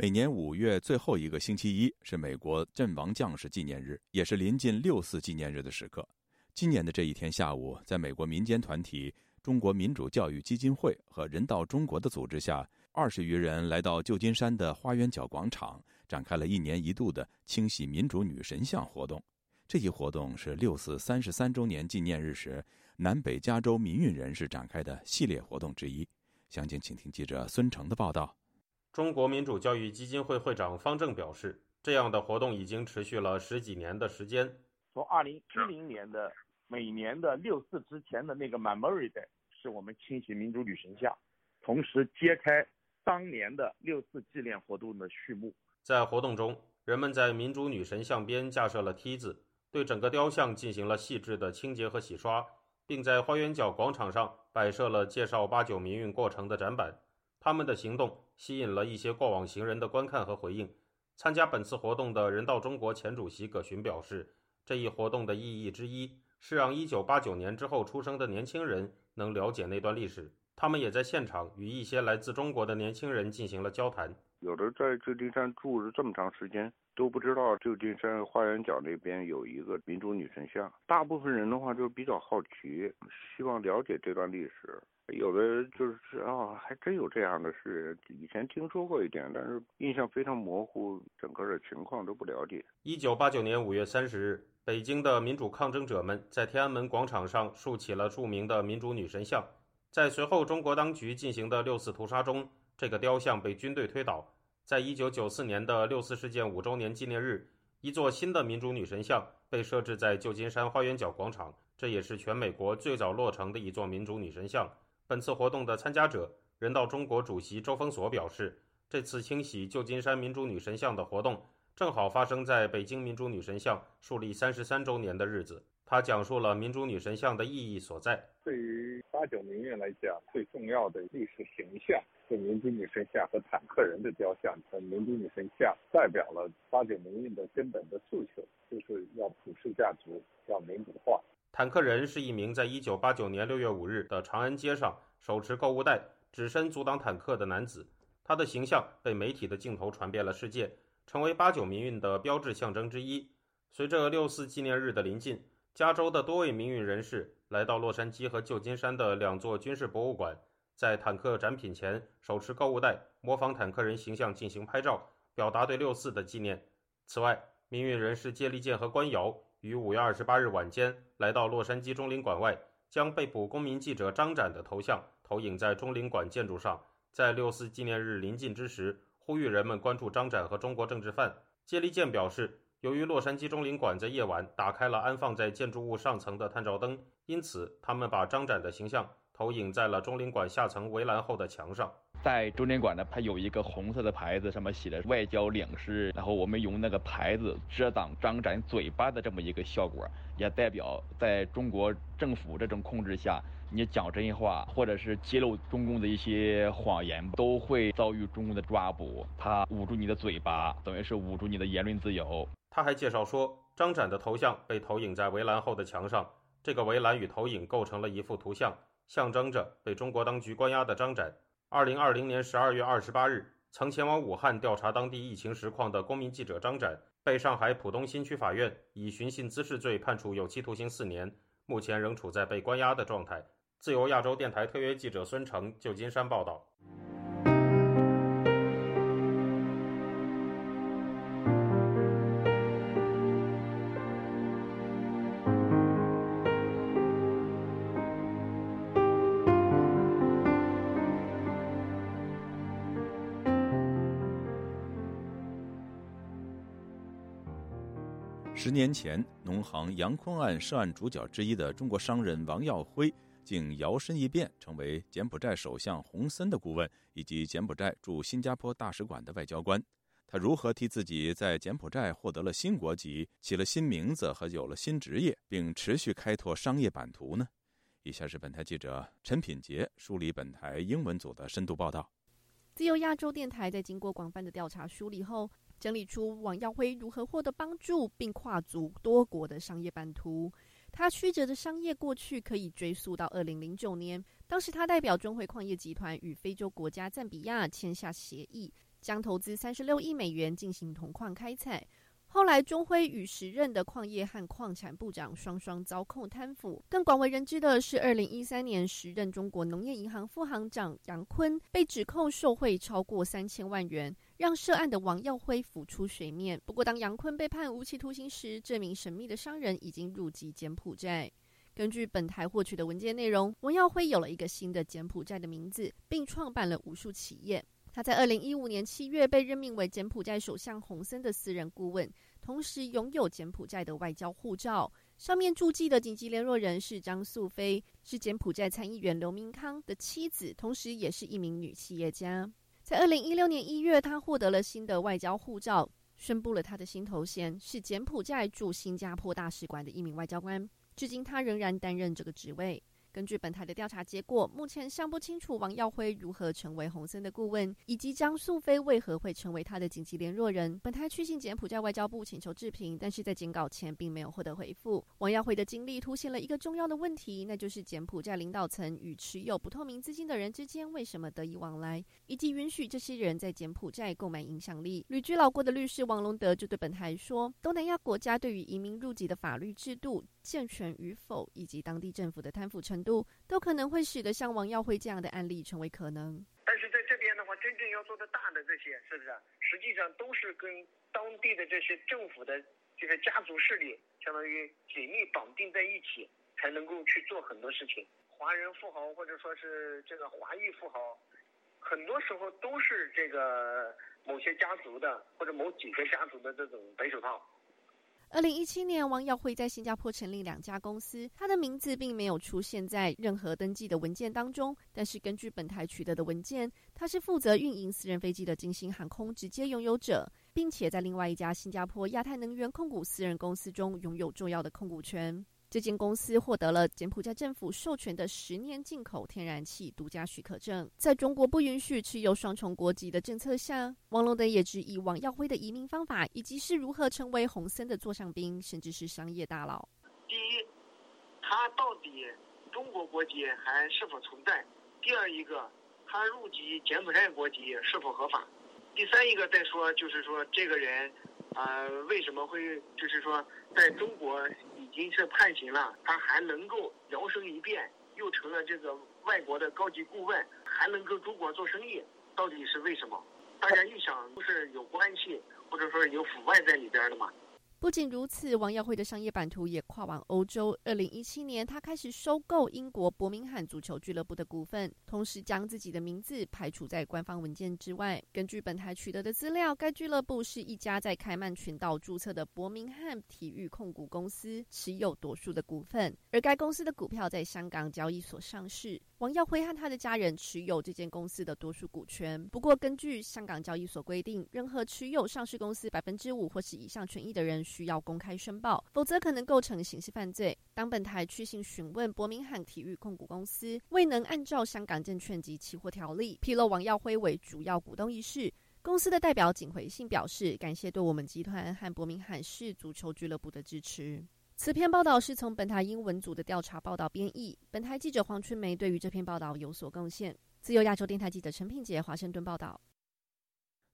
每年五月最后一个星期一是美国阵亡将士纪念日，也是临近六四纪念日的时刻。今年的这一天下午，在美国民间团体中国民主教育基金会和人道中国的组织下，二十余人来到旧金山的花园角广场。展开了一年一度的清洗民主女神像活动。这一活动是六四三十三周年纪念日时南北加州民运人士展开的系列活动之一。详情，请听记者孙成的报道。
中国民主教育基金会会长方正表示，这样的活动已经持续了十几年的时间。
从二零一零年的每年的六四之前的那个 Memory Day 是我们清洗民主女神像，同时揭开当年的六四纪念活动的序幕。
在活动中，人们在民主女神像边架设了梯子，对整个雕像进行了细致的清洁和洗刷，并在花园角广场上摆设了介绍八九民运过程的展板。他们的行动吸引了一些过往行人的观看和回应。参加本次活动的人道中国前主席葛群表示，这一活动的意义之一是让1989年之后出生的年轻人能了解那段历史。他们也在现场与一些来自中国的年轻人进行了交谈。
有的在旧金山住了这么长时间，都不知道旧金山花园角那边有一个民主女神像。大部分人的话就比较好奇，希望了解这段历史。有的就是啊，还真有这样的事，以前听说过一点，但是印象非常模糊，整个的情况都不了解。
一九八九年五月三十日，北京的民主抗争者们在天安门广场上竖起了著名的民主女神像。在随后中国当局进行的六四屠杀中。这个雕像被军队推倒。在一九九四年的六四事件五周年纪念日，一座新的民主女神像被设置在旧金山花园角广场，这也是全美国最早落成的一座民主女神像。本次活动的参加者、人道中国主席周峰所表示，这次清洗旧金山民主女神像的活动正好发生在北京民主女神像树立三十三周年的日子。他讲述了民主女神像的意义所在。
对于八九民运来讲，最重要的历史形象。是民主女神像和坦克人的雕像，民主女神像代表了八九民运的根本的诉求，就是要普世价值，要民主化。
坦克人是一名在一九八九年六月五日的长安街上手持购物袋、只身阻挡坦克的男子，他的形象被媒体的镜头传遍了世界，成为八九民运的标志象征之一。随着六四纪念日的临近，加州的多位民运人士来到洛杉矶和旧金山的两座军事博物馆。在坦克展品前手持购物袋，模仿坦克人形象进行拍照，表达对六四的纪念。此外，民运人士接力健和官窑于五月二十八日晚间来到洛杉矶中领馆外，将被捕公民记者张展的头像投影在中领馆建筑上，在六四纪念日临近之时，呼吁人们关注张展和中国政治犯。接力健表示，由于洛杉矶中领馆在夜晚打开了安放在建筑物上层的探照灯，因此他们把张展的形象。投影在了中领馆下层围栏后的墙上。
在中领馆呢，它有一个红色的牌子，上面写的“外交领事”，然后我们用那个牌子遮挡张展嘴巴的这么一个效果，也代表在中国政府这种控制下，你讲真话或者是揭露中共的一些谎言，都会遭遇中共的抓捕。他捂住你的嘴巴，等于是捂住你的言论自由。
他还介绍说，张展的头像被投影在围栏后的墙上，这个围栏与投影构成了一幅图像，象征着被中国当局关押的张展。二零二零年十二月二十八日，曾前往武汉调查当地疫情实况的公民记者张展，被上海浦东新区法院以寻衅滋事罪判处有期徒刑四年，目前仍处在被关押的状态。自由亚洲电台特约记者孙成，旧金山报道。
年前，农行杨坤案涉案主角之一的中国商人王耀辉，竟摇身一变成为柬埔寨首相洪森的顾问，以及柬埔寨驻新加坡大使馆的外交官。他如何替自己在柬埔寨获得了新国籍、起了新名字和有了新职业，并持续开拓商业版图呢？以下是本台记者陈品杰梳理本台英文组的深度报道。
自由亚洲电台在经过广泛的调查梳理后。整理出王耀辉如何获得帮助，并跨足多国的商业版图。他曲折的商业过去可以追溯到二零零九年，当时他代表中汇矿业集团与非洲国家赞比亚签下协议，将投资三十六亿美元进行铜矿开采。后来，钟辉与时任的矿业和矿产部长双双遭控贪腐。更广为人知的是，二零一三年时任中国农业银行副行长杨坤被指控受贿超过三千万元，让涉案的王耀辉浮出水面。不过，当杨坤被判无期徒刑时，这名神秘的商人已经入籍柬埔寨。根据本台获取的文件内容，王耀辉有了一个新的柬埔寨的名字，并创办了无数企业。他在二零一五年七月被任命为柬埔寨首相洪森的私人顾问，同时拥有柬埔寨的外交护照。上面注记的紧急联络人是张素菲，是柬埔寨参议员刘明康的妻子，同时也是一名女企业家。在二零一六年一月，他获得了新的外交护照，宣布了他的新头衔是柬埔寨驻新加坡大使馆的一名外交官。至今，他仍然担任这个职位。根据本台的调查结果，目前尚不清楚王耀辉如何成为洪森的顾问，以及张素菲为何会成为他的紧急联络人。本台去信柬埔寨外交部请求置评，但是在剪稿前并没有获得回复。王耀辉的经历凸显了一个重要的问题，那就是柬埔寨领导层与持有不透明资金的人之间为什么得以往来，以及允许这些人在柬埔寨购买影响力。旅居老过的律师王龙德就对本台说：“东南亚国家对于移民入籍的法律制度。”健全与否，以及当地政府的贪腐程度，都可能会使得像王耀辉这样的案例成为可能。
但是在这边的话，真正要做的大的这些，是不是？实际上都是跟当地的这些政府的这个家族势力，相当于紧密绑定在一起，才能够去做很多事情。华人富豪或者说是这个华裔富豪，很多时候都是这个某些家族的或者某几个家族的这种白手套。
二零一七年，王耀辉在新加坡成立两家公司，他的名字并没有出现在任何登记的文件当中。但是根据本台取得的文件，他是负责运营私人飞机的金星航空直接拥有者，并且在另外一家新加坡亚太能源控股私人公司中拥有重要的控股权。这间公司获得了柬埔寨政府授权的十年进口天然气独家许可证。在中国不允许持有双重国籍的政策下，王龙等也质疑王耀辉的移民方法，以及是如何成为洪森的座上宾，甚至是商业大佬。
第一，他到底中国国籍还是否存在？第二一个，他入籍柬埔寨国籍是否合法？第三一个再说，就是说这个人，呃，为什么会就是说在中国？已经是判刑了，他还能够摇身一变，又成了这个外国的高级顾问，还能跟中国做生意，到底是为什么？大家一想，不是有关系，或者说有腐败在里边的吗。
不仅如此，王耀辉的商业版图也跨往欧洲。二零一七年，他开始收购英国伯明翰足球俱乐部的股份，同时将自己的名字排除在官方文件之外。根据本台取得的资料，该俱乐部是一家在开曼群岛注册的伯明翰体育控股公司，持有多数的股份，而该公司的股票在香港交易所上市。王耀辉和他的家人持有这间公司的多数股权。不过，根据香港交易所规定，任何持有上市公司百分之五或是以上权益的人需要公开申报，否则可能构成刑事犯罪。当本台去信询问伯明翰体育控股公司未能按照香港证券及期货条例披露王耀辉为主要股东一事，公司的代表仅回信表示感谢对我们集团和伯明翰市足球俱乐部的支持。此篇报道是从本台英文组的调查报道编译。本台记者黄春梅对于这篇报道有所贡献。自由亚洲电台记者陈品杰华盛顿报道。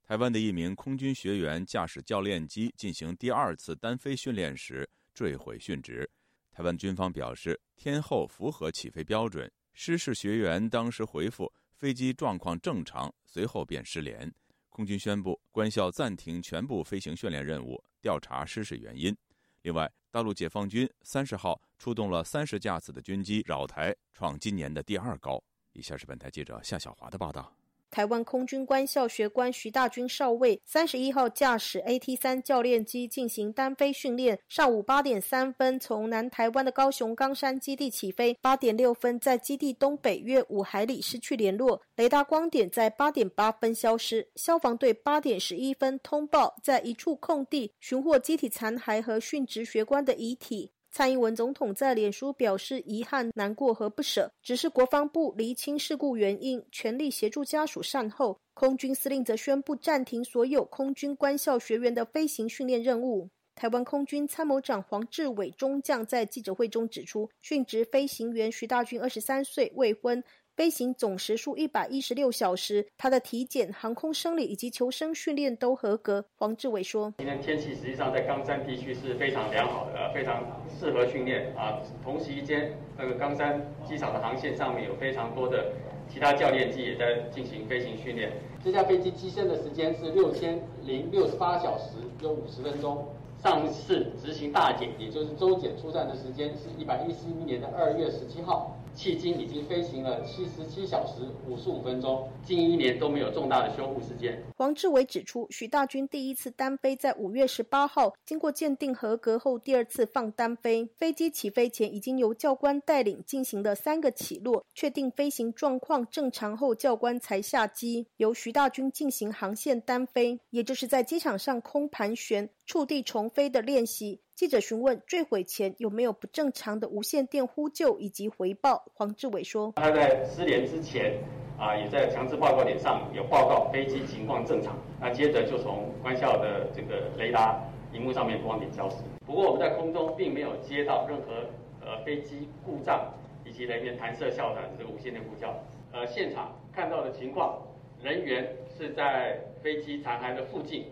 台湾的一名空军学员驾驶教练机进行第二次单飞训练时坠毁殉职。台湾军方表示，天后符合起飞标准。失事学员当时回复飞机状况正常，随后便失联。空军宣布官校暂停全部飞行训练任务，调查失事原因。另外，大陆解放军三十号出动了三十架次的军机扰台，创今年的第二高。以下是本台记者夏小华的报道。
台湾空军官校学官徐大军少尉三十一号驾驶 AT 三教练机进行单飞训练，上午八点三分从南台湾的高雄冈山基地起飞，八点六分在基地东北约五海里失去联络，雷达光点在八点八分消失。消防队八点十一分通报，在一处空地寻获机体残骸和殉职学官的遗体。蔡英文总统在脸书表示遗憾、难过和不舍，只是国防部厘清事故原因，全力协助家属善后。空军司令则宣布暂停所有空军官校学员的飞行训练任务。台湾空军参谋长黄志伟中将在记者会中指出，殉职飞行员徐大军二十三岁，未婚。飞行总时数一百一十六小时，他的体检、航空生理以及求生训练都合格。黄志伟说：“
今天天气实际上在冈山地区是非常良好的，非常适合训练啊。同时间，那个冈山机场的航线上面有非常多的其他教练机也在进行飞行训练。这架飞机机身的时间是六千零六十八小时有五十分钟。上次执行大检，也就是周检出站的时间是一百一十一年的二月十七号。”迄今已经飞行了七十七小时五十五分钟，近一年都没有重大的修复事件。
黄志伟指出，许大军第一次单飞在五月十八号，经过鉴定合格后，第二次放单飞。飞机起飞前已经由教官带领进行了三个起落，确定飞行状况正常后，教官才下机，由徐大军进行航线单飞，也就是在机场上空盘旋、触地重飞的练习。记者询问坠毁前有没有不正常的无线电呼救以及回报，黄志伟说：“
他在失联之前，啊，也在强制报告点上有报告飞机情况正常。那接着就从官校的这个雷达荧幕上面光点消失。不过我们在空中并没有接到任何呃飞机故障以及人员弹射跳伞这个无线电呼叫。呃，现场看到的情况，人员是在飞机残骸的附近。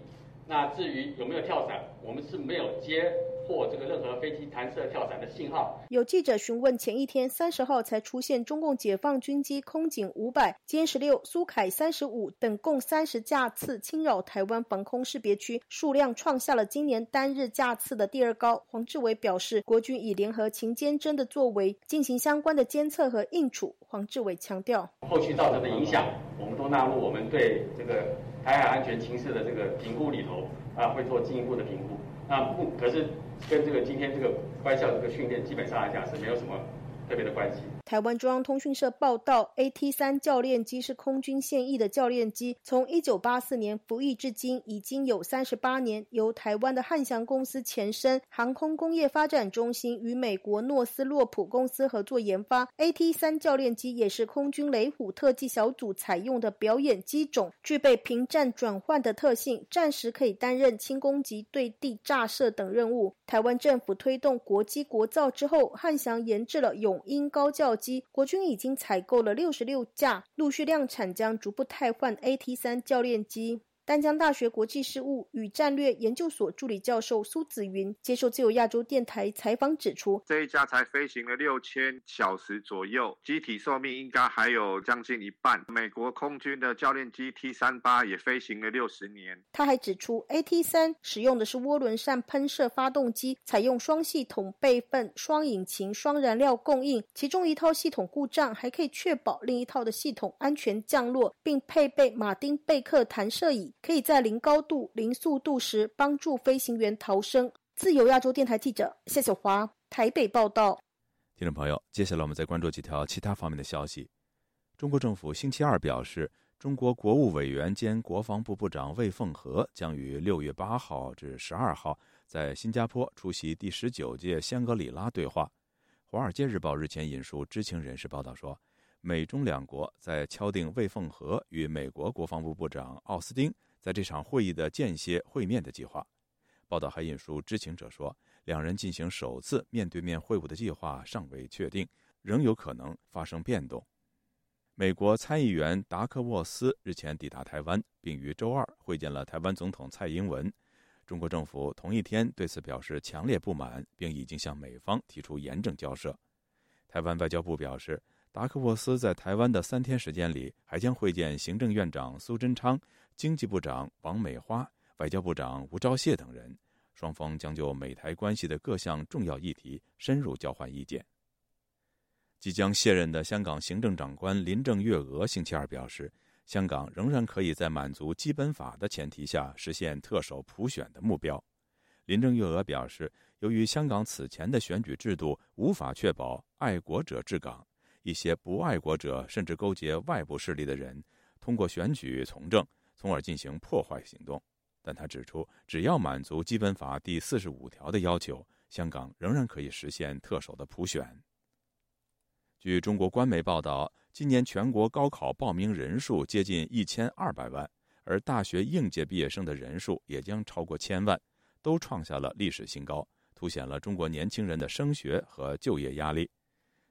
那至于有没有跳伞，我们是没有接。”或这个任何飞机弹射跳伞的信号。
有记者询问，前一天三十号才出现中共解放军机空警五百、歼十六、苏凯三十五等共三十架次侵扰台湾防空识别区，数量创下了今年单日架次的第二高。黄志伟表示，国军以联合勤监侦的作为进行相关的监测和应处。黄志伟强调，
后续造成的影响，我们都纳入我们对这个台海安全情势的这个评估里头啊，会做进一步的评估。那不可是。跟这个今天这个官校这个训练基本上来讲是没有什么特别的关系。
台湾中央通讯社报道，AT 三教练机是空军现役的教练机，从一九八四年服役至今已经有三十八年。由台湾的汉翔公司前身航空工业发展中心与美国诺斯洛普公司合作研发。AT 三教练机也是空军雷虎特技小组采用的表演机种，具备平战转换的特性，战时可以担任轻攻击、对地炸射等任务。台湾政府推动国机国造之后，汉翔研制了永鹰高教。机国军已经采购了六十六架，陆续量产，将逐步汰换 AT 三教练机。丹江大学国际事务与战略研究所助理教授苏子云接受自由亚洲电台采访指出，
这一架才飞行了六千小时左右，机体寿命应该还有将近一半。美国空军的教练机 T 三八也飞行了六十年。
他还指出，AT 三使用的是涡轮扇喷射发动机，采用双系统备份、双引擎、双燃料供应，其中一套系统故障还可以确保另一套的系统安全降落，并配备马丁贝克弹射椅，可以在零高度、零速度时帮助飞行员逃生。自由亚洲电台记者谢小华台北报道。
听众朋友，接下来我们再关注几条其他方面的消息。中国政府星期二表示，中国国务委员兼国防部部长魏凤和将于六月八号至十二号在新加坡出席第十九届香格里拉对话。《华尔街日报》日前引述知情人士报道说，美中两国在敲定魏凤和与美国国防部部长奥斯汀在这场会议的间歇会面的计划。报道还引述知情者说。两人进行首次面对面会晤的计划尚未确定，仍有可能发生变动。美国参议员达克沃斯日前抵达台湾，并于周二会见了台湾总统蔡英文。中国政府同一天对此表示强烈不满，并已经向美方提出严正交涉。台湾外交部表示，达克沃斯在台湾的三天时间里，还将会见行政院长苏贞昌、经济部长王美花、外交部长吴钊燮等人。双方将就美台关系的各项重要议题深入交换意见。即将卸任的香港行政长官林郑月娥星期二表示，香港仍然可以在满足基本法的前提下实现特首普选的目标。林郑月娥表示，由于香港此前的选举制度无法确保爱国者治港，一些不爱国者甚至勾结外部势力的人通过选举从政，从而进行破坏行动。但他指出，只要满足基本法第四十五条的要求，香港仍然可以实现特首的普选。据中国官媒报道，今年全国高考报名人数接近一千二百万，而大学应届毕业生的人数也将超过千万，都创下了历史新高，凸显了中国年轻人的升学和就业压力。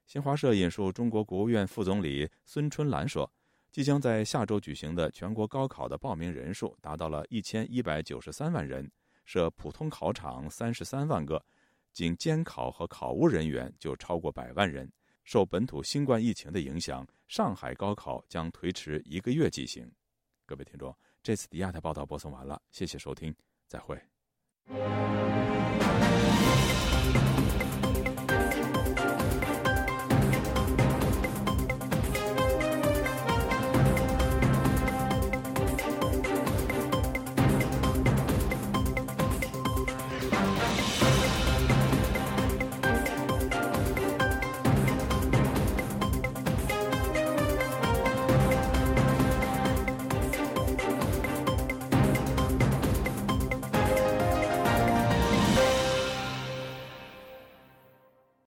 新华社引述中国国务院副总理孙春兰说。即将在下周举行的全国高考的报名人数达到了一千一百九十三万人，设普通考场三十三万个，仅监考和考务人员就超过百万人。受本土新冠疫情的影响，上海高考将推迟一个月进行。各位听众，这次的亚太报道播送完了，谢谢收听，再会。